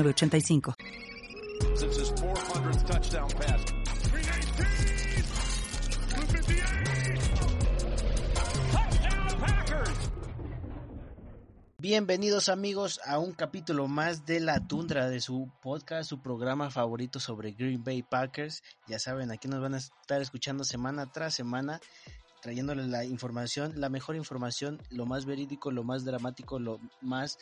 85 Bienvenidos amigos a un capítulo más de La Tundra de su podcast, su programa favorito sobre Green Bay Packers. Ya saben, aquí nos van a estar escuchando semana tras semana, trayéndoles la información, la mejor información, lo más verídico, lo más dramático, lo más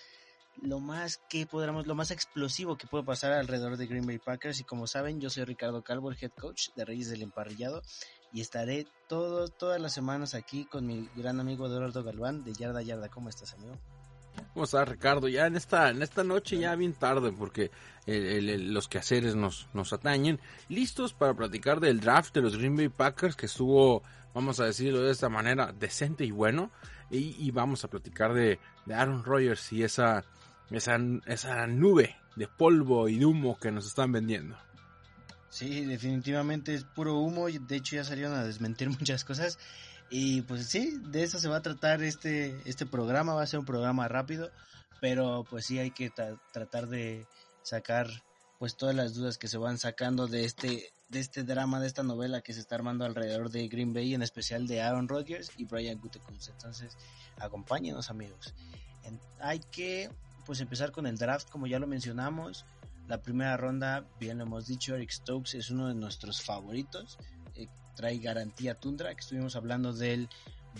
lo más que podamos, lo más explosivo que puede pasar alrededor de Green Bay Packers. Y como saben, yo soy Ricardo Calvo, el head coach de Reyes del Emparrillado. Y estaré todo, todas las semanas aquí con mi gran amigo Eduardo Galván de Yarda Yarda. ¿Cómo estás, amigo? ¿Cómo estás, Ricardo? Ya en esta, en esta noche, ya bien tarde, porque los quehaceres nos, nos atañen. Listos para platicar del draft de los Green Bay Packers, que estuvo, vamos a decirlo de esta manera, decente y bueno. Y, vamos a platicar de, de Aaron Rodgers y esa esa, esa nube de polvo y de humo que nos están vendiendo. Sí, definitivamente es puro humo. De hecho, ya salieron a desmentir muchas cosas. Y pues sí, de eso se va a tratar este, este programa. Va a ser un programa rápido. Pero pues sí hay que tratar de sacar pues todas las dudas que se van sacando de este de este drama, de esta novela que se está armando alrededor de Green Bay, en especial de Aaron Rodgers y Brian Gutekunst. Entonces, acompáñenos amigos. hay que pues empezar con el draft, como ya lo mencionamos. La primera ronda, bien lo hemos dicho, Eric Stokes es uno de nuestros favoritos. Eh, trae garantía Tundra, que estuvimos hablando de él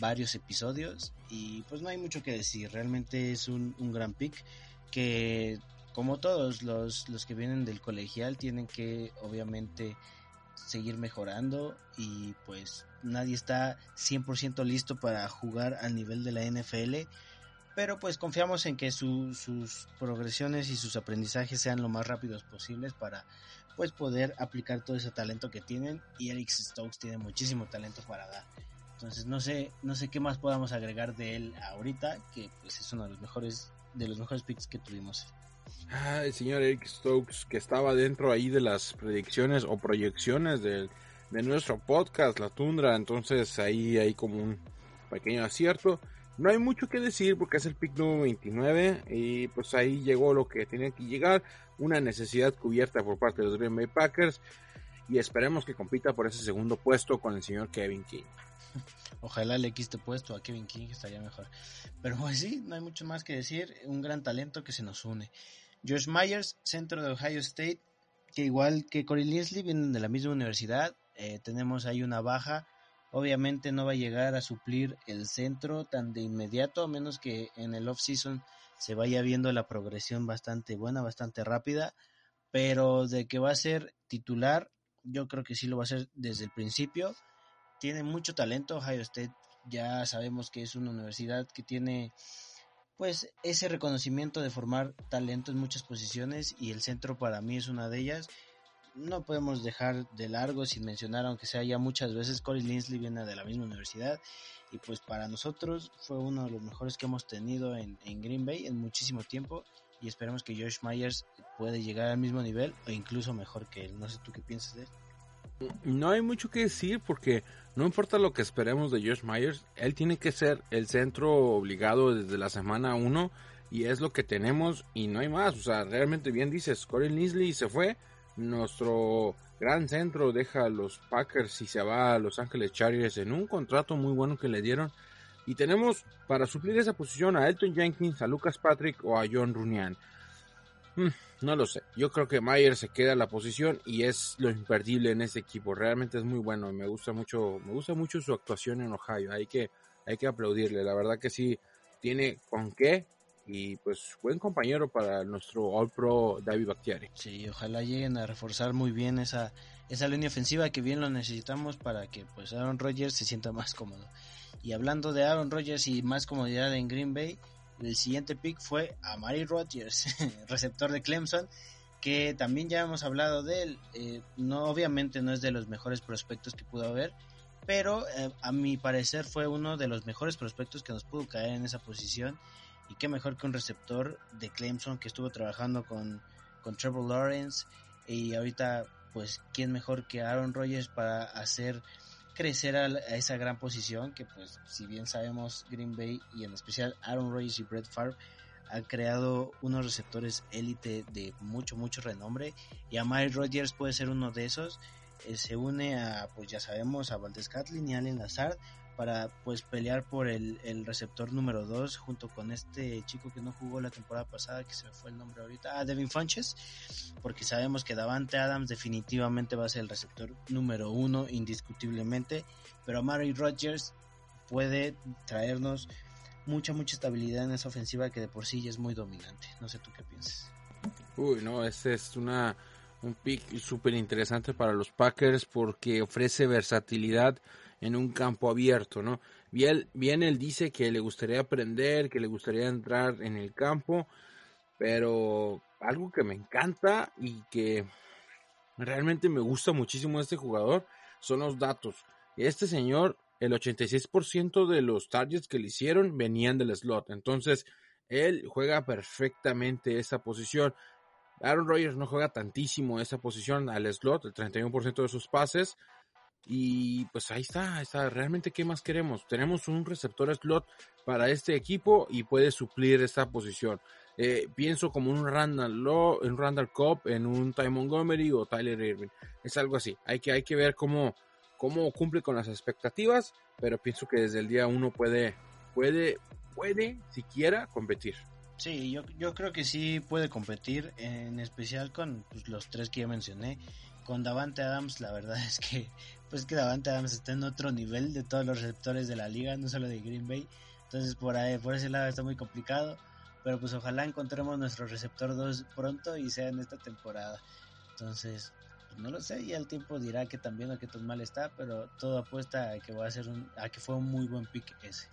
varios episodios. Y pues no hay mucho que decir, realmente es un, gran pick que como todos los, los que vienen del colegial tienen que obviamente seguir mejorando y pues nadie está 100% listo para jugar al nivel de la NFL pero pues confiamos en que sus progresiones y sus aprendizajes sean lo más rápidos posibles para pues poder aplicar todo ese talento que tienen y Eric Stokes tiene muchísimo talento para dar. Entonces no sé, no sé qué más podamos agregar de él ahorita, que pues es uno de los mejores, de los mejores picks que tuvimos. Ah, el señor Eric Stokes, que estaba dentro ahí de las predicciones o proyecciones de nuestro podcast, La Tundra, entonces ahí hay como un pequeño acierto. No hay mucho que decir porque es el pick número 29 y pues ahí llegó lo que tenía que llegar, una necesidad cubierta por parte de los Green Bay Packers y esperemos que compita por ese segundo puesto con el señor Kevin King. Ojalá le quiste puesto a Kevin King, estaría mejor. Pero pues sí, no hay mucho más que decir, un gran talento que se nos une. Josh Myers, centro de Ohio State, que igual que Corey Linsley vienen de la misma universidad, eh, tenemos ahí una baja Obviamente no va a llegar a suplir el centro tan de inmediato, a menos que en el off-season se vaya viendo la progresión bastante buena, bastante rápida, pero de que va a ser titular, yo creo que sí lo va a ser desde el principio. Tiene mucho talento, Ohio State ya sabemos que es una universidad que tiene pues ese reconocimiento de formar talento en muchas posiciones y el centro para mí es una de ellas no podemos dejar de largo sin mencionar, aunque sea ya muchas veces, Corey Linsley viene de la misma universidad y pues para nosotros fue uno de los mejores que hemos tenido en, Green Bay en muchísimo tiempo y esperemos que Josh Myers puede llegar al mismo nivel o incluso mejor que él. No sé tú qué piensas de él. No hay mucho que decir porque no importa lo que esperemos de Josh Myers, él tiene que ser el centro obligado desde la semana 1 y es lo que tenemos y no hay más. O sea, realmente bien dices, Corey Linsley se fue, nuestro gran centro deja a los Packers y se va a Los Ángeles Chargers en un contrato muy bueno que le dieron. Y tenemos para suplir esa posición a Elton Jenkins, a Lucas Patrick o a John Runian. Hmm, no lo sé. Yo creo que Mayer se queda en la posición y es lo imperdible en ese equipo. Realmente es muy bueno. Me gusta mucho, me gusta mucho su actuación en Ohio. Hay que, hay que aplaudirle. La verdad que sí tiene con qué y pues buen compañero para nuestro All Pro David Bakhtiari. Sí, ojalá lleguen a reforzar muy bien esa, esa línea ofensiva que bien lo necesitamos para que pues Aaron Rodgers se sienta más cómodo. Y hablando de Aaron Rodgers y más comodidad en Green Bay, el siguiente pick fue a Mary Rodgers, receptor de Clemson, que también ya hemos hablado de él. Eh, no, obviamente no es de los mejores prospectos que pudo haber, pero eh, a mi parecer fue uno de los mejores prospectos que nos pudo caer en esa posición. Y qué mejor que un receptor de Clemson que estuvo trabajando con, con Trevor Lawrence. Y ahorita, pues, ¿quién mejor que Aaron Rodgers para hacer crecer a, esa gran posición? Que, pues, si bien sabemos, Green Bay y en especial Aaron Rodgers y Brett Favre han creado unos receptores élite de mucho, mucho renombre. Y a Mike Rodgers puede ser uno de esos. Eh, se une a, pues ya sabemos, a Valdez Catlin y Allen Lazard para pues pelear por el, receptor número 2 junto con este chico que no jugó la temporada pasada, que se me fue el nombre ahorita, ah, Devin Funches, porque sabemos que Davante Adams definitivamente va a ser el receptor número 1 indiscutiblemente, pero Mary Rodgers puede traernos mucha, mucha estabilidad en esa ofensiva que de por sí ya es muy dominante. No sé tú qué piensas. Uy, no, este es una un pick súper interesante para los Packers porque ofrece versatilidad en un campo abierto, ¿no? Bien, él dice que le gustaría aprender, que le gustaría entrar en el campo, pero algo que me encanta y que realmente me gusta muchísimo de este jugador son los datos. Este señor, el 86% de los targets que le hicieron venían del slot, entonces él juega perfectamente esa posición. Aaron Rodgers no juega tantísimo esa posición al slot, el 31% de sus pases. Y pues ahí está, ahí está. Realmente, ¿qué más queremos? Tenemos un receptor slot para este equipo y puede suplir esta posición. Eh, pienso como un Randall Law, un Randall Cobb, en un Ty Montgomery o Tyler Irving. Es algo así. Hay que, hay que ver cómo, cómo cumple con las expectativas, pero pienso que desde el día uno puede, puede, puede siquiera competir. Sí, yo, yo creo que sí puede competir, en especial con pues, los tres que ya mencioné. Con Davante Adams, la verdad es que, pues que Davante Adams está en otro nivel de todos los receptores de la liga, no solo de Green Bay. Entonces por ahí, por ese lado está muy complicado. Pero pues ojalá encontremos nuestro receptor 2 pronto y sea en esta temporada. Entonces, pues, no lo sé, ya el tiempo dirá que también o que tan mal está, pero todo apuesta a que va a ser un, a que fue un muy buen pick ese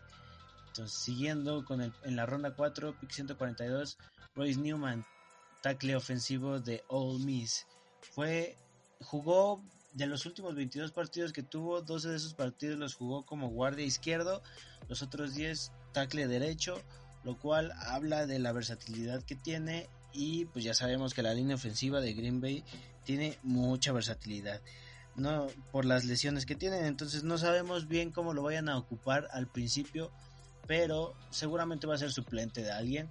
siguiendo con el, en la ronda 4, pick 142, Royce Newman, tackle ofensivo de All Miss. Fue, jugó de los últimos 22 partidos que tuvo, 12 de esos partidos los jugó como guardia izquierdo, los otros 10 tackle derecho, lo cual habla de la versatilidad que tiene y pues ya sabemos que la línea ofensiva de Green Bay tiene mucha versatilidad. No por las lesiones que tienen, entonces no sabemos bien cómo lo vayan a ocupar al principio pero seguramente va a ser suplente de alguien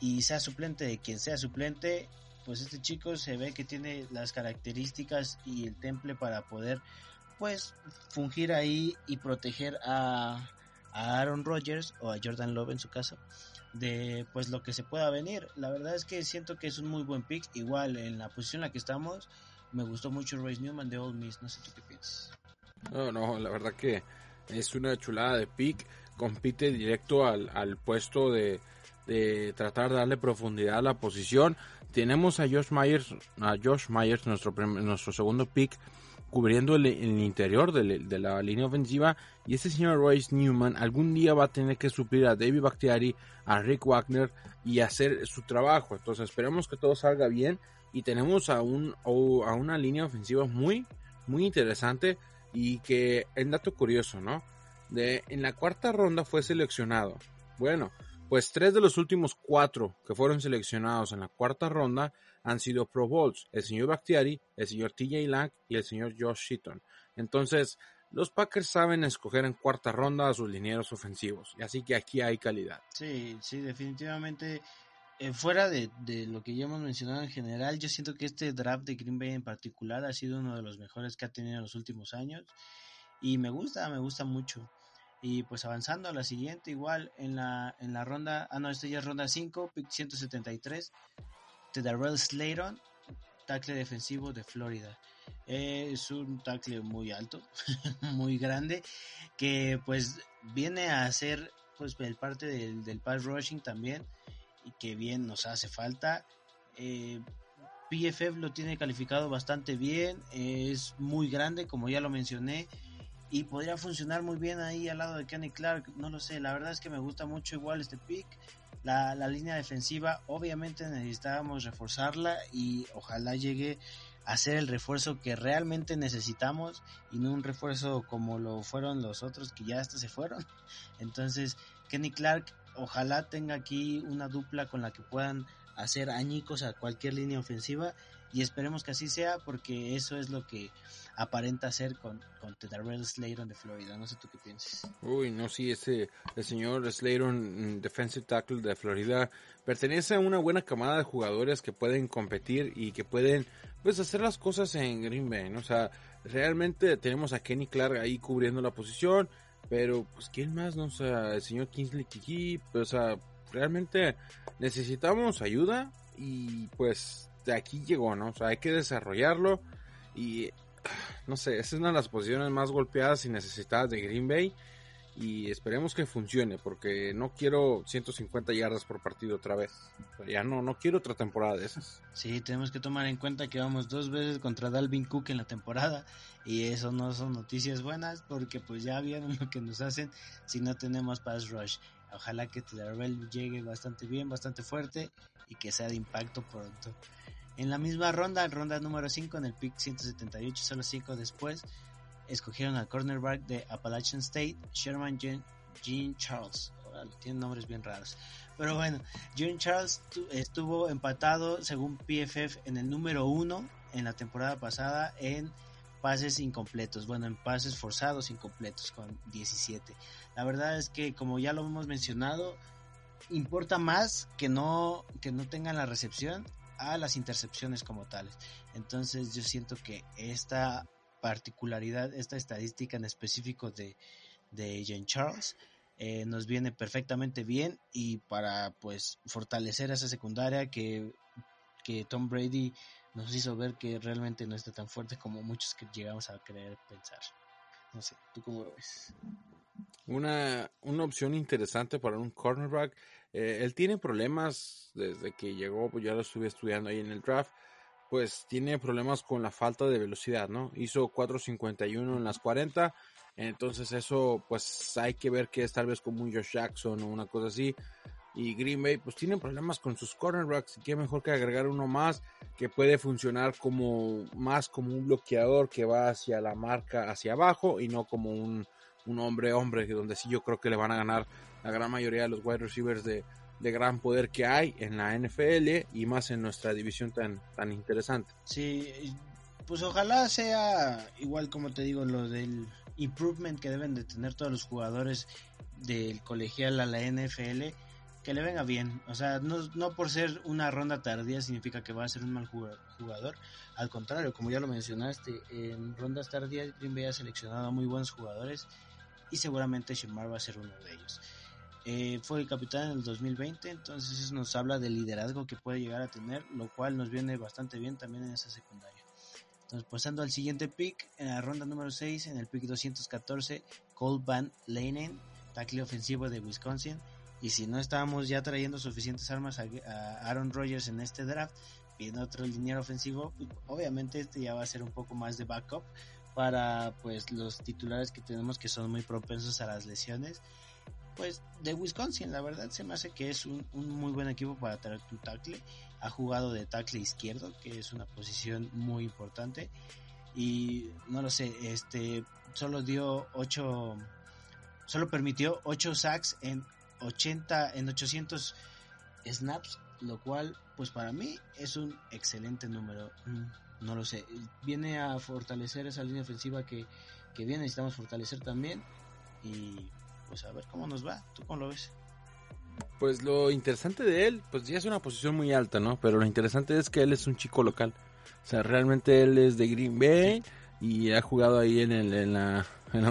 y sea suplente de quien sea suplente, pues este chico se ve que tiene las características y el temple para poder pues fungir ahí y proteger a, Aaron Rodgers o a Jordan Love en su caso de pues lo que se pueda venir. La verdad es que siento que es un muy buen pick. Igual en la posición en la que estamos, me gustó mucho Royce Newman de Old Miss. No sé tú qué piensas. No, no, la verdad que es una chulada de pick compite directo al, al puesto de, de, tratar de darle profundidad a la posición. Tenemos a Josh Myers, a Josh Myers, nuestro, nuestro segundo pick, cubriendo el, el interior de, de, la línea ofensiva. Y este señor Royce Newman algún día va a tener que suplir a David Bakhtiari, a Rick Wagner y hacer su trabajo. Entonces esperemos que todo salga bien. Y tenemos a, un, a una línea ofensiva muy, muy interesante. Y que, el dato curioso, ¿no? de, en la cuarta ronda fue seleccionado. Bueno, pues tres de los últimos cuatro que fueron seleccionados en la cuarta ronda han sido Pro Bowls, el señor Bakhtiari, el señor TJ Lang y el señor Josh Sheaton. Entonces, los Packers saben escoger en cuarta ronda a sus linieros ofensivos, y así que aquí hay calidad. Sí, sí, definitivamente. Eh, fuera de, de, lo que ya hemos mencionado en general, yo siento que este draft de Green Bay en particular ha sido uno de los mejores que ha tenido en los últimos años y me gusta, me gusta mucho. Y pues avanzando a la siguiente, igual en la, en la ronda, ah no, esta ya es ronda 5, pick 173, de Darrell Slayton, tackle defensivo de Florida. es un tackle muy alto, muy grande, que pues viene a ser pues el parte del, del pass rushing también, y que bien nos hace falta. Eh, PFF lo tiene calificado bastante bien, es muy grande, como ya lo mencioné, y podría funcionar muy bien ahí al lado de Kenny Clark, no lo sé, la verdad es que me gusta mucho igual este pick la, la línea defensiva obviamente necesitábamos reforzarla y ojalá llegue a ser el refuerzo que realmente necesitamos y no un refuerzo como lo fueron los otros que ya hasta se fueron. Entonces, Kenny Clark ojalá tenga aquí una dupla con la que puedan hacer añicos a cualquier línea ofensiva y esperemos que así sea porque eso es lo que aparenta ser con, con Tedarrell Slayton de Florida. No sé tú qué piensas. Uy, no, sí, ese, el señor Slayton, mm, defensive tackle de Florida, pertenece a una buena camada de jugadores que pueden competir y que pueden, pues, hacer las cosas en Green Bay, ¿no? O sea, realmente tenemos a Kenny Clark ahí cubriendo la posición, pero, pues, ¿quién más, no? O sea, el señor Kingsley Kiki, pues, o sea, realmente necesitamos ayuda y, pues, de aquí llegó, ¿no? O sea, hay que desarrollarlo y no sé, esa es una de las posiciones más golpeadas y necesitadas de Green Bay. Y esperemos que funcione, porque no quiero 150 yardas por partido otra vez. Ya no, no quiero otra temporada de esas. Sí, tenemos que tomar en cuenta que vamos dos veces contra Dalvin Cook en la temporada. Y eso no son noticias buenas, porque pues ya vieron lo que nos hacen si no tenemos pass rush. Ojalá que Tyrell llegue bastante bien, bastante fuerte y que sea de impacto pronto. En la misma ronda, ronda número 5, en el pick 178, solo 5 después, escogieron al cornerback de Appalachian State, Sherman Jean, Charles. tienen nombres bien raros. Pero bueno, Jean Charles estuvo empatado, según PFF, en el número 1 en la temporada pasada en pases incompletos, bueno, en pases forzados incompletos con 17. La verdad es que como ya lo hemos mencionado, importa más que no que no tengan la recepción a las intercepciones como tales. Entonces yo siento que esta particularidad, esta estadística en específico de, de Jean Charles eh, nos viene perfectamente bien y para pues fortalecer esa secundaria que, que Tom Brady nos hizo ver que realmente no está tan fuerte como muchos que llegamos a creer pensar. No sé, ¿tú cómo lo ves? Una, una opción interesante para un cornerback eh, él tiene problemas desde que llegó, pues ya lo estuve estudiando ahí en el draft, pues tiene problemas con la falta de velocidad, ¿no? Hizo 4.51 en las 40, entonces eso pues hay que ver que es tal vez como un Josh Jackson o una cosa así. Y Green Bay pues tiene problemas con sus cornerbacks y qué mejor que agregar uno más que puede funcionar como más como un bloqueador que va hacia la marca hacia abajo y no como un, un hombre hombre donde sí yo creo que le van a ganar la gran mayoría de los wide receivers de, gran poder que hay en la NFL y más en nuestra división tan, tan interesante. Sí, pues ojalá sea igual como te digo lo del improvement que deben de tener todos los jugadores del colegial a la NFL que le venga bien. O sea, no, no por ser una ronda tardía significa que va a ser un mal jugador. Al contrario, como ya lo mencionaste, en rondas tardías Green Bay ha seleccionado muy buenos jugadores y seguramente Shemar va a ser uno de ellos. Eh, fue el capitán en el 2020, entonces eso nos habla del liderazgo que puede llegar a tener, lo cual nos viene bastante bien también en esa secundaria. Entonces, pasando al siguiente pick, en la ronda número 6, en el pick 214, Cole Van Leinen, tackle ofensivo de Wisconsin. Y si no estábamos ya trayendo suficientes armas a, Aaron Rodgers en este draft, viene otro liniero ofensivo, obviamente este ya va a ser un poco más de backup para pues los titulares que tenemos que son muy propensos a las lesiones pues de Wisconsin, la verdad se me hace que es un, muy buen equipo para traer tu tackle. Ha jugado de tackle izquierdo, que es una posición muy importante. Y no lo sé, este solo dio 8 solo permitió 8 sacks en 80 en 800 snaps, lo cual pues para mí es un excelente número. No lo sé, viene a fortalecer esa línea ofensiva que que bien necesitamos fortalecer también y pues a ver cómo nos va. ¿Tú cómo lo ves? Pues lo interesante de él, pues ya es una posición muy alta, ¿no? Pero lo interesante es que él es un chico local. O sea, realmente él es de Green Bay y ha jugado ahí en, el, en, la, en,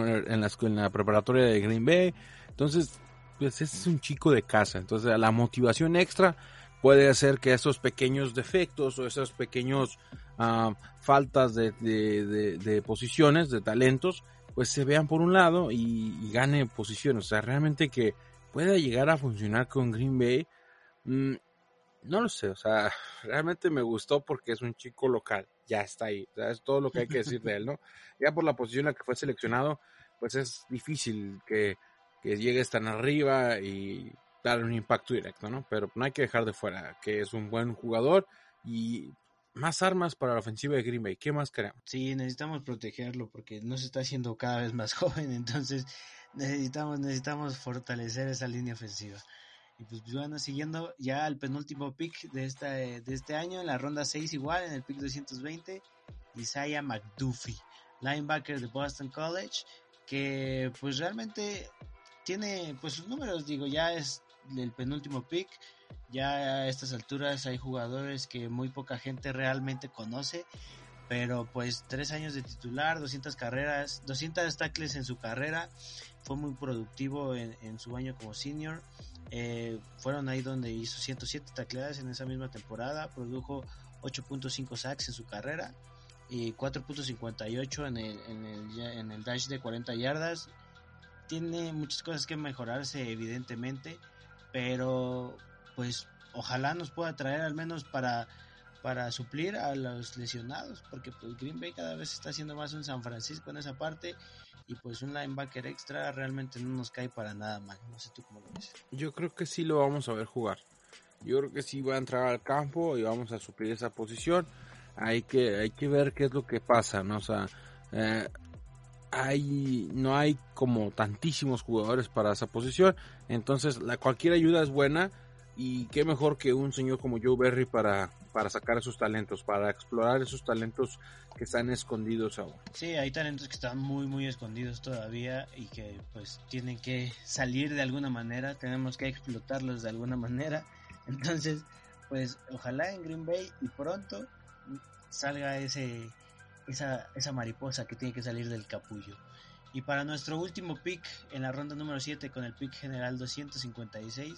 la, en, la, preparatoria de Green Bay. Entonces, pues es un chico de casa. Entonces, la motivación extra puede hacer que esos pequeños defectos o esos pequeños uh, faltas de, de, de, posiciones, de talentos, pues se vean por un lado y, gane posición. O sea, realmente que pueda llegar a funcionar con Green Bay, mm, no lo sé. O sea, realmente me gustó porque es un chico local. Ya está ahí. O sea, es todo lo que hay que decir de él, ¿no? Ya por la posición en la que fue seleccionado, pues es difícil que, que llegues tan arriba y dar un impacto directo, ¿no? Pero no hay que dejar de fuera que es un buen jugador y más armas para la ofensiva de Green Bay. ¿Qué más queremos? Sí, necesitamos protegerlo porque no se está haciendo cada vez más joven, entonces necesitamos necesitamos fortalecer esa línea ofensiva. Y pues bueno, siguiendo ya el penúltimo pick de esta de este año en la ronda 6 igual en el pick 220, Isaiah McDuffie, linebacker de Boston College, que pues realmente tiene pues sus números, digo, ya es el penúltimo pick, ya a estas alturas hay jugadores que muy poca gente realmente conoce, pero pues tres años de titular, 200 carreras, 200 tackles en su carrera, fue muy productivo en, su año como senior. Eh, fueron ahí donde hizo 107 tacleadas en esa misma temporada, produjo 8.5 sacks en su carrera y 4.58 en el, en, el, en el dash de 40 yardas. Tiene muchas cosas que mejorarse evidentemente, pero pues ojalá nos pueda traer al menos para para suplir a los lesionados, porque pues Green Bay cada vez está haciendo más un San Francisco en esa parte y pues un linebacker extra realmente no nos cae para nada mal. No sé tú cómo lo ves. Yo creo que sí lo vamos a ver jugar. Yo creo que sí va a entrar al campo y vamos a suplir esa posición. Hay que hay que ver qué es lo que pasa, ¿no? O sea, eh, hay no hay como tantísimos jugadores para esa posición, entonces la cualquier ayuda es buena y qué mejor que un señor como Joe Berry para, para sacar esos talentos, para explorar esos talentos que están escondidos aún. Sí, hay talentos que están muy, muy escondidos todavía y que pues tienen que salir de alguna manera, tenemos que explotarlos de alguna manera. Entonces, pues ojalá en Green Bay y pronto salga ese, esa, esa mariposa que tiene que salir del capullo. Y para nuestro último pick en la ronda número 7 con el pick general 256,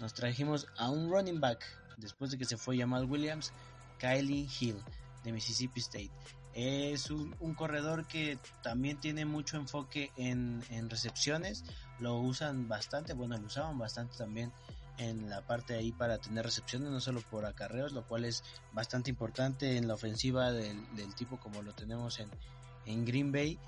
nos trajimos a un running back después de que se fue Jamal Williams, Kylie Hill de Mississippi State. Es un, corredor que también tiene mucho enfoque en, recepciones, lo usan bastante, bueno, lo usaban bastante también en la parte ahí para tener recepciones, no solo por acarreos, lo cual es bastante importante en la ofensiva del, tipo como lo tenemos en, en Green Bay.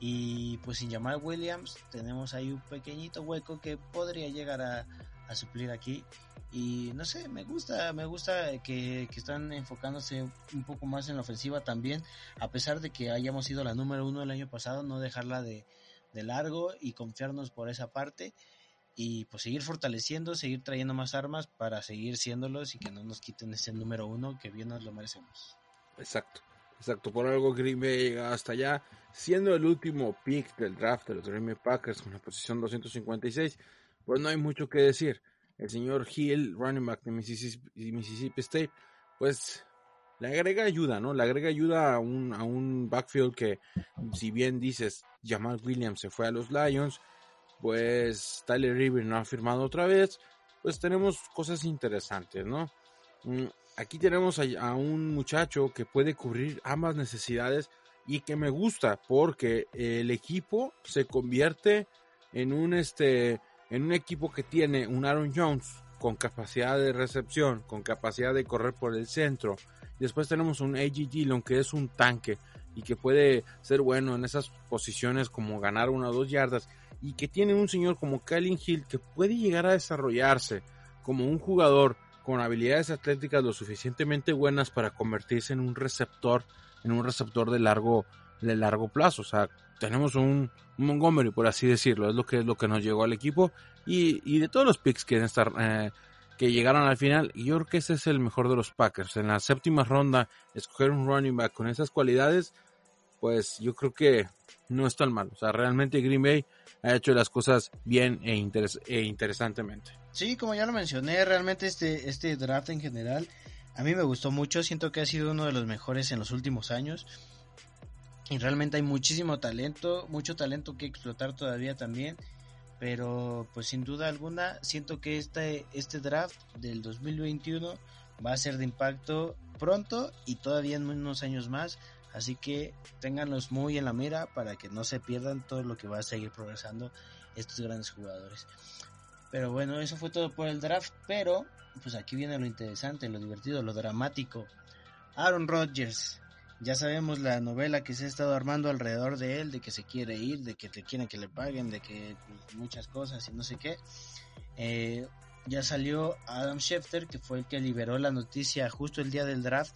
Y pues sin Jamal Williams tenemos ahí un pequeñito hueco que podría llegar a, a suplir aquí. Y no sé, me gusta, me gusta que, están enfocándose un poco más en la ofensiva también, a pesar de que hayamos sido la número uno el año pasado, no dejarla de, de largo y confiarnos por esa parte y pues seguir fortaleciendo, seguir trayendo más armas para seguir siéndolos y que no nos quiten ese número uno que bien nos lo merecemos. Exacto, exacto, por algo Green Bay llega hasta allá, siendo el último pick del draft de los Green Bay Packers con la posición 256 pues no hay mucho que decir. El señor Hill, running back de Mississippi, State, pues le agrega ayuda, ¿no? Le agrega ayuda a un, a un backfield que, si bien dices, Jamal Williams se fue a los Lions, pues Tyler River no ha firmado otra vez, pues tenemos cosas interesantes, ¿no? Mm, aquí tenemos a, un muchacho que puede cubrir ambas necesidades y que me gusta porque el equipo se convierte en un este en un equipo que tiene un Aaron Jones con capacidad de recepción, con capacidad de correr por el centro. Después tenemos un AJ Dillon que es un tanque y que puede ser bueno en esas posiciones como ganar una o dos yardas y que tiene un señor como Kylin Hill que puede llegar a desarrollarse como un jugador con habilidades atléticas lo suficientemente buenas para convertirse en un receptor, en un receptor de largo de largo plazo. O sea, tenemos un, Montgomery, por así decirlo, es lo que, es lo que nos llegó al equipo. Y, y de todos los picks que, estar, eh, que llegaron al final, yo creo que ese es el mejor de los Packers. En la séptima ronda, escoger un running back con esas cualidades, pues yo creo que no es tan mal. O sea, realmente Green Bay ha hecho las cosas bien e, e interesantemente. Sí, como ya lo mencioné, realmente este, este draft en general a mí me gustó mucho. Siento que ha sido uno de los mejores en los últimos años. Y realmente hay muchísimo talento, mucho talento que explotar todavía también. Pero pues sin duda alguna siento que este, este draft del 2021 va a ser de impacto pronto y todavía en unos años más. Así que ténganlos muy en la mira para que no se pierdan todo lo que va a seguir progresando estos grandes jugadores. Pero bueno, eso fue todo por el draft. Pero pues aquí viene lo interesante, lo divertido, lo dramático. Aaron Rodgers ya sabemos la novela que se ha estado armando alrededor de él, de que se quiere ir, de que le quieren que le paguen, de que muchas cosas y no sé qué. Eh, ya salió Adam Schefter, que fue el que liberó la noticia justo el día del draft,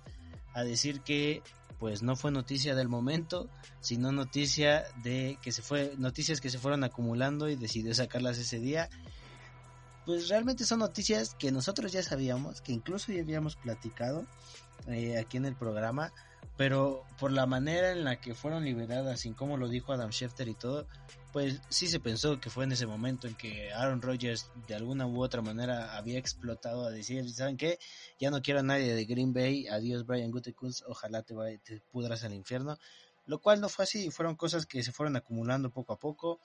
a decir que pues no fue noticia del momento, sino noticia de que se fue noticias que se fueron acumulando y decidió sacarlas ese día. Pues realmente son noticias que nosotros ya sabíamos, que incluso ya habíamos platicado eh, aquí en el programa, pero por la manera en la que fueron liberadas, sin como lo dijo Adam Schefter y todo, pues sí se pensó que fue en ese momento en que Aaron Rodgers de alguna u otra manera había explotado a decir, ¿saben qué? Ya no quiero a nadie de Green Bay, adiós Brian Gutekunst, ojalá te, te pudras al infierno, lo cual no fue así, fueron cosas que se fueron acumulando poco a poco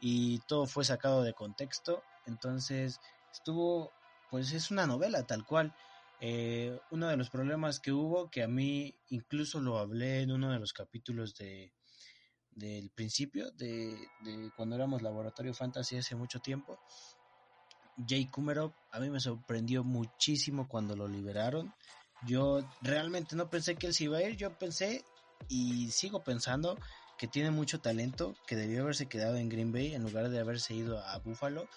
y todo fue sacado de contexto, entonces estuvo, pues es una novela tal cual. Eh, uno de los problemas que hubo, que a mí incluso lo hablé en uno de los capítulos de del principio, de, cuando éramos Laboratorio Fantasy hace mucho tiempo, Jay Kumerov a mí me sorprendió muchísimo cuando lo liberaron. Yo realmente no pensé que él se iba a ir, yo pensé y sigo pensando que tiene mucho talento, que debió haberse quedado en Green Bay en lugar de haberse ido a Buffalo.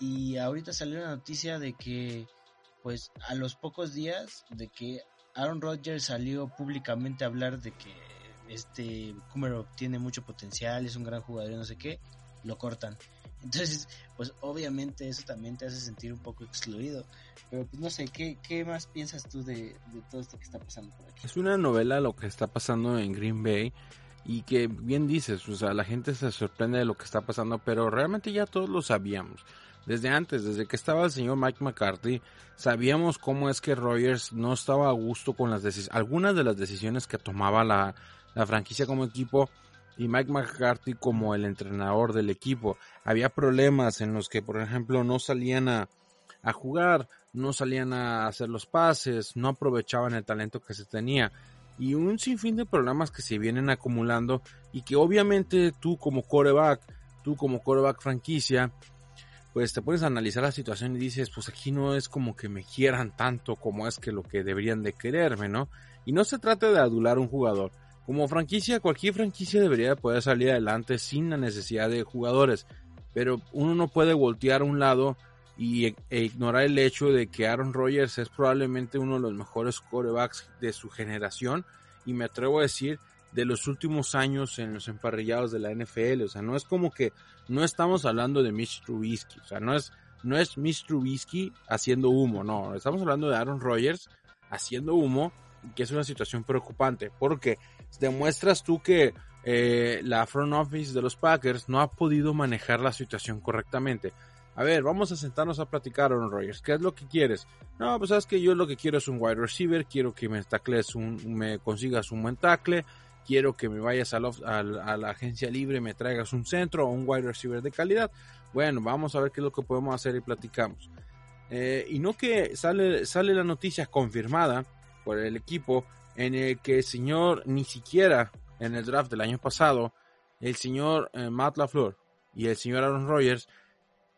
Y ahorita salió la noticia de que pues a los pocos días de que Aaron Rodgers salió públicamente a hablar de que este Kumero tiene mucho potencial, es un gran jugador y no sé qué, lo cortan. Entonces, pues obviamente eso también te hace sentir un poco excluido. Pero pues no sé, ¿qué, qué más piensas tú de, de, todo esto que está pasando por aquí? Es una novela lo que está pasando en Green Bay y que bien dices, o sea, la gente se sorprende de lo que está pasando, pero realmente ya todos lo sabíamos desde antes, desde que estaba el señor Mike McCarthy, sabíamos cómo es que Rogers no estaba a gusto con las algunas de las decisiones que tomaba la, franquicia como equipo y Mike McCarthy como el entrenador del equipo. Había problemas en los que, por ejemplo, no salían a, a jugar, no salían a hacer los pases, no aprovechaban el talento que se tenía y un sinfín de problemas que se vienen acumulando y que obviamente tú como coreback, tú como coreback franquicia, pues te pones a analizar la situación y dices, pues aquí no es como que me quieran tanto como es que lo que deberían de quererme, ¿no? Y no se trata de adular a un jugador. Como franquicia, cualquier franquicia debería poder salir adelante sin la necesidad de jugadores. Pero uno no puede voltear a un lado y e, e ignorar el hecho de que Aaron Rodgers es probablemente uno de los mejores quarterbacks de su generación. Y me atrevo a decir de los últimos años en los emparrillados de la NFL. O sea, no es como que no estamos hablando de Mitch Trubisky. O sea, no es, no es Mitch Trubisky haciendo humo. No, estamos hablando de Aaron Rodgers haciendo humo, que es una situación preocupante. Porque demuestras tú que eh, la front office de los Packers no ha podido manejar la situación correctamente. A ver, vamos a sentarnos a platicar, Aaron Rodgers. ¿Qué es lo que quieres? No, pues sabes que yo lo que quiero es un wide receiver. Quiero que me tacles un, me consigas un buen tackle quiero que me vayas a, la agencia libre, me traigas un centro o un wide receiver de calidad. Bueno, vamos a ver qué es lo que podemos hacer y platicamos. Eh, y no que sale, sale la noticia confirmada por el equipo en el que el señor ni siquiera en el draft del año pasado, el señor eh, Matt LaFleur y el señor Aaron Rodgers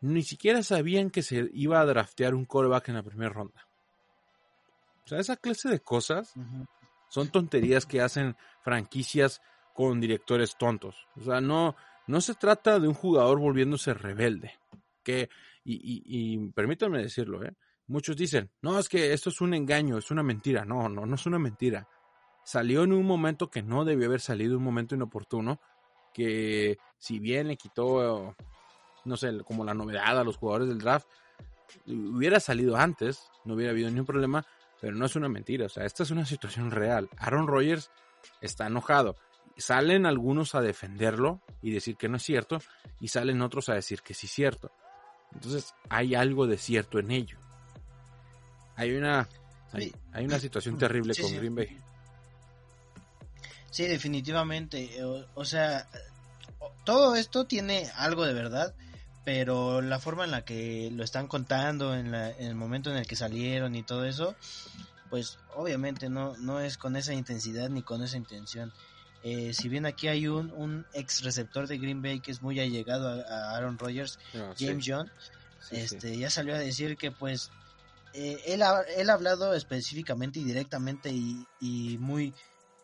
ni siquiera sabían que se iba a draftear un quarterback en la primera ronda. O sea, esa clase de cosas son tonterías que hacen franquicias con directores tontos. O sea, no, no se trata de un jugador volviéndose rebelde. Que, y, y, permítanme decirlo, ¿eh? muchos dicen, no, es que esto es un engaño, es una mentira. No, no, no es una mentira. Salió en un momento que no debió haber salido, un momento inoportuno, que si bien le quitó, no sé, como la novedad a los jugadores del draft, hubiera salido antes, no hubiera habido ningún problema, pero no es una mentira, o sea, esta es una situación real. Aaron Rodgers está enojado. Salen algunos a defenderlo y decir que no es cierto, y salen otros a decir que sí es cierto. Entonces, hay algo de cierto en ello. Hay una, hay, una situación terrible con Green Bay. Sí, definitivamente. o sea, todo esto tiene algo de verdad pero la forma en la que lo están contando, en, el momento en el que salieron y todo eso, pues obviamente no, no es con esa intensidad ni con esa intención. Eh, si bien aquí hay un, un ex receptor de Green Bay que es muy allegado a, Aaron Rodgers, ah, James John, este, ya salió a decir que pues eh, él, ha, él ha hablado específicamente y directamente y, y muy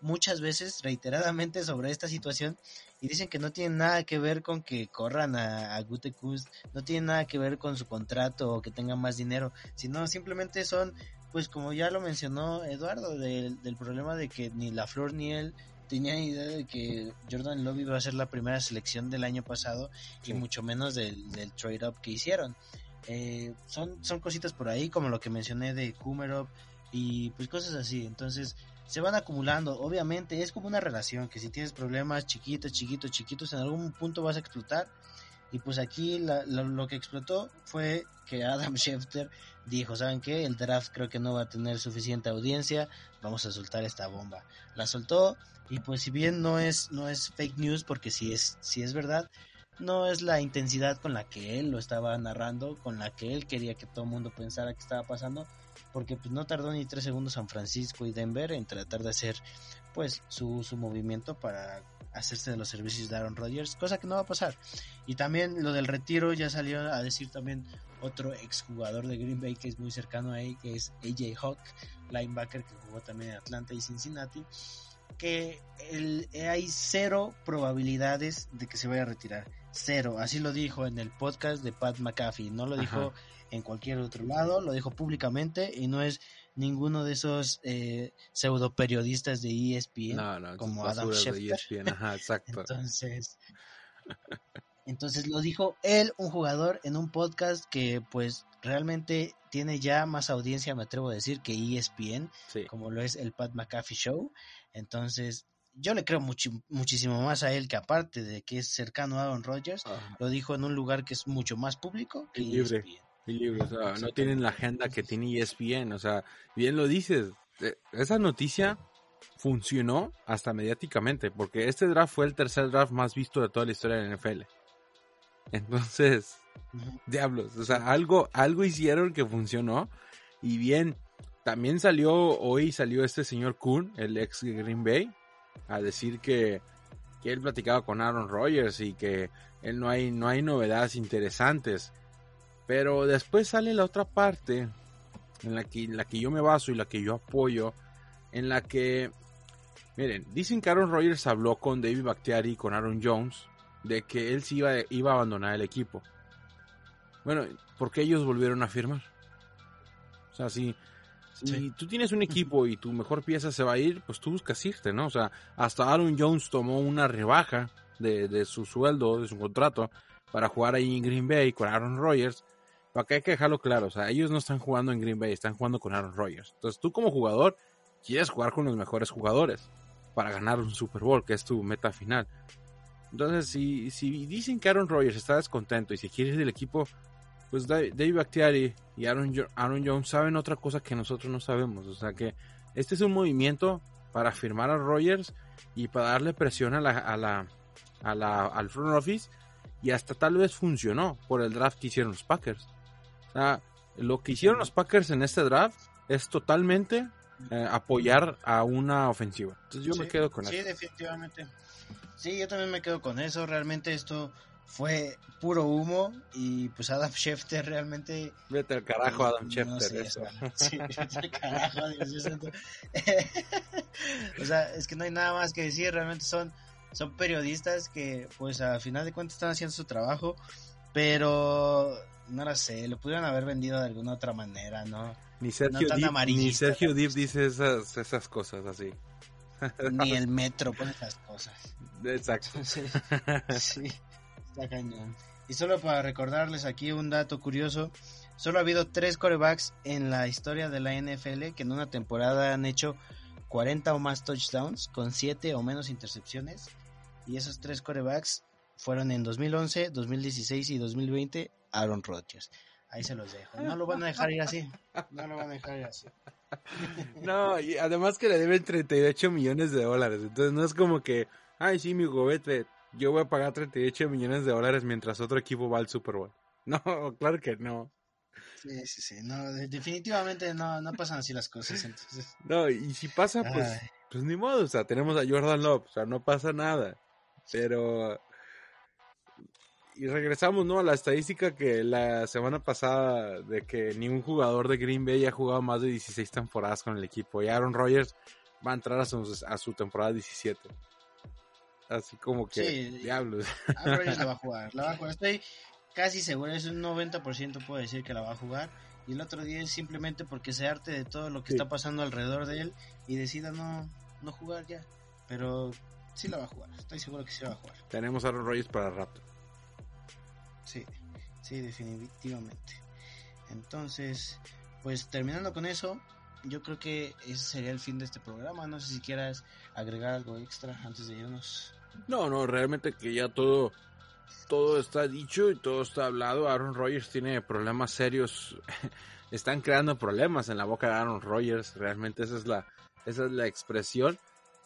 muchas veces, reiteradamente, sobre esta situación y dicen que no tiene nada que ver con que corran a, a Gutekunst, no tiene nada que ver con su contrato o que tengan más dinero, sino simplemente son, pues como ya lo mencionó Eduardo, del, del problema de que ni la Flor ni él tenían idea de que Jordan Love iba a ser la primera selección del año pasado y mucho menos del, del trade-up que hicieron. Eh, son, son cositas por ahí, como lo que mencioné de Kumerov y pues cosas así. Entonces, se van acumulando. Obviamente, es como una relación que si tienes problemas chiquitos, chiquitos, chiquitos, en algún punto vas a explotar. Y pues aquí lo que explotó fue que Adam Schefter dijo, ¿saben qué? El draft creo que no va a tener suficiente audiencia, vamos a soltar esta bomba. La soltó y pues si bien no es, no es fake news, porque si es, si es verdad, no es la intensidad con la que él lo estaba narrando, con la que él quería que todo el mundo pensara que estaba pasando, porque pues no tardó ni tres segundos San Francisco y Denver en tratar de hacer pues su, su movimiento para hacerse de los servicios de Aaron Rodgers, cosa que no va a pasar. Y también lo del retiro ya salió a decir también otro exjugador de Green Bay que es muy cercano ahí, que es AJ Hawk, linebacker que jugó también en Atlanta y Cincinnati, que el, hay cero probabilidades de que se vaya a retirar. Cero, así lo dijo en el podcast de Pat McAfee, no lo dijo en cualquier otro lado, lo dijo públicamente y no es ninguno de esos eh, pseudo periodistas de ESPN como Adam Schefter. Ajá, exacto. entonces, entonces lo dijo él, un jugador, en un podcast que pues realmente tiene ya más audiencia, me atrevo a decir, que ESPN, como lo es el Pat McAfee Show. Entonces, yo le creo muchísimo más a él que aparte de que es cercano a Aaron Rodgers, lo dijo en un lugar que es mucho más público que libre. ESPN. o sea, no tienen la agenda que tiene ESPN, o sea, bien lo dices, eh, esa noticia funcionó hasta mediáticamente, porque este draft fue el tercer draft más visto de toda la historia de la NFL. Entonces, diablos, o sea, algo, algo hicieron que funcionó. Y bien, también salió, hoy salió este señor Kuhn, el ex Green Bay, a decir que, que él platicaba con Aaron Rodgers y que él no hay, no hay novedades interesantes. Pero después sale la otra parte en la que, en la que yo me baso y la que yo apoyo, en la que, miren, dicen que Aaron Rodgers habló con David Bakhtiari y con Aaron Jones de que él sí iba, iba a abandonar el equipo. Bueno, porque ellos volvieron a firmar. O sea, si, si tú tienes un equipo y tu mejor pieza se va a ir, pues tú buscas irte, ¿no? O sea, hasta Aaron Jones tomó una rebaja de, de su sueldo, de su contrato, para jugar ahí en Green Bay con Aaron Rodgers. Para que hay que dejarlo claro, o sea, ellos no están jugando en Green Bay, están jugando con Aaron Rodgers. Entonces tú como jugador quieres jugar con los mejores jugadores para ganar un Super Bowl, que es tu meta final. Entonces, si, si dicen que Aaron Rodgers está descontento y si quiere ir del equipo, pues Dave Bakhtiari y Aaron, Aaron Jones saben otra cosa que nosotros no sabemos. O sea que este es un movimiento para firmar a Rodgers y para darle presión a la, a la, a la, al front office y hasta tal vez funcionó por el draft que hicieron los Packers. O sea, lo que hicieron los Packers en este draft es totalmente eh, apoyar a una ofensiva. Entonces yo me quedo con eso. Sí, definitivamente. Sí, yo también me quedo con eso. Realmente esto fue puro humo y pues Adam Schefter realmente... Vete al carajo Adam Schefter. sí, vete al carajo. o sea, es que no hay nada más que decir. Realmente son, son periodistas que pues a final de cuentas están haciendo su trabajo. Pero no lo sé, lo pudieron haber vendido de alguna otra manera, ¿no? Ni Sergio, no ni Sergio Deep dice esas, esas cosas así. Ni el metro pone esas cosas. Exacto. sí, Y solo para recordarles aquí un dato curioso, solo ha habido tres corebacks en la historia de la NFL que en una temporada han hecho 40 o más touchdowns con 7 o menos intercepciones. Y esos tres corebacks fueron en 2011, 2016 y 2020 Aaron Rodgers. Ahí se los dejo. No lo van a dejar ir así. No lo van a dejar ir así. No, y además que le deben 38 millones de dólares. Entonces no es como que, ay, sí, mi vete, yo voy a pagar 38 millones de dólares mientras otro equipo va al Super Bowl. No, claro que no. Sí, sí, sí. No, definitivamente no, no pasan así las cosas. Entonces. No, y si pasa, pues, pues ni modo. O sea, tenemos a Jordan Love. O sea, no pasa nada. Pero y regresamos, ¿no? A la estadística que la semana pasada de que ningún jugador de Green Bay ha jugado más de 16 temporadas con el equipo. Y Aaron Rodgers va a entrar a su, a su temporada 17. Así como que, Sí. diablos. La va a jugar, la va a jugar. Estoy casi seguro, es un 90% puedo decir que la va a jugar. Y el otro día es simplemente porque se arte de todo lo que Sí. está pasando alrededor de él y decida no, no jugar ya. Pero sí la va a jugar, estoy seguro que sí la va a jugar. Tenemos a Aaron Rodgers para rato. Sí, sí, definitivamente. Entonces, pues terminando con eso, yo creo que ese sería el fin de este programa. No sé si quieras agregar algo extra antes de irnos. No, no, realmente que ya todo, todo está dicho y todo está hablado. Aaron Rodgers tiene problemas serios. Están creando problemas en la boca de Aaron Rodgers. Realmente esa es la, esa es la expresión.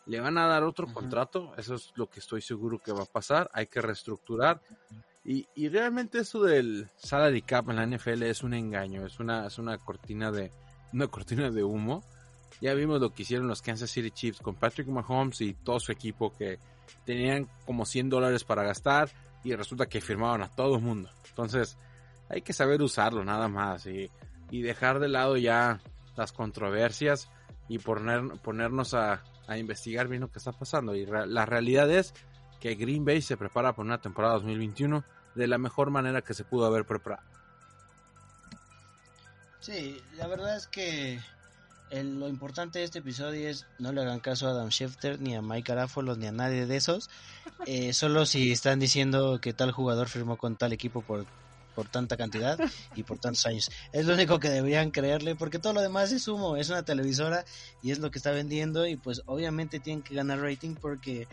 Le van a dar otro contrato. Eso es lo que estoy seguro que va a pasar. Hay que reestructurar. Y, y realmente eso del salary cap en la NFL es un engaño. Es una, es una cortina de, una cortina de humo. Ya vimos lo que hicieron los Kansas City Chiefs con Patrick Mahomes y todo su equipo que tenían como 100 dólares para gastar y resulta que firmaban a todo el mundo. Entonces hay que saber usarlo nada más y, y dejar de lado ya las controversias y poner, ponernos a, a investigar bien lo que está pasando. Y la realidad es que Green Bay se prepara para una temporada 2021 de la mejor manera que se pudo haber preparado. Sí, la verdad es que el- lo importante de este episodio es no le hagan caso a Adam Schefter, ni a Mike Garafolo, ni a nadie de esos. Eh, solo si están diciendo que tal jugador firmó con tal equipo por, por tanta cantidad y por tantos años. Es lo único que deberían creerle, porque todo lo demás es humo, es una televisora y es lo que está vendiendo y pues obviamente tienen que ganar rating porque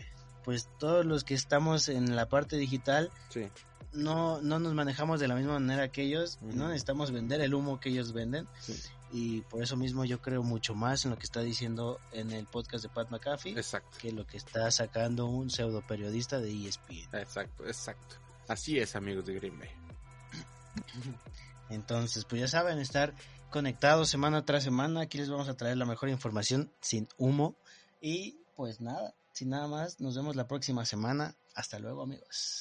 pues todos los que estamos en la parte digital Sí, no, no nos manejamos de la misma manera que ellos, Ujú. no necesitamos vender el humo que ellos venden sí, y por eso mismo yo creo mucho más en lo que está diciendo en el podcast de Pat McAfee exacto, que lo que está sacando un pseudo periodista de ESPN. exacto, exacto. Así es, amigos de Green Bay. Entonces, pues ya saben, estar conectados semana tras semana, aquí les vamos a traer la mejor información sin humo y pues nada, sin nada más, nos vemos la próxima semana. Hasta luego amigos.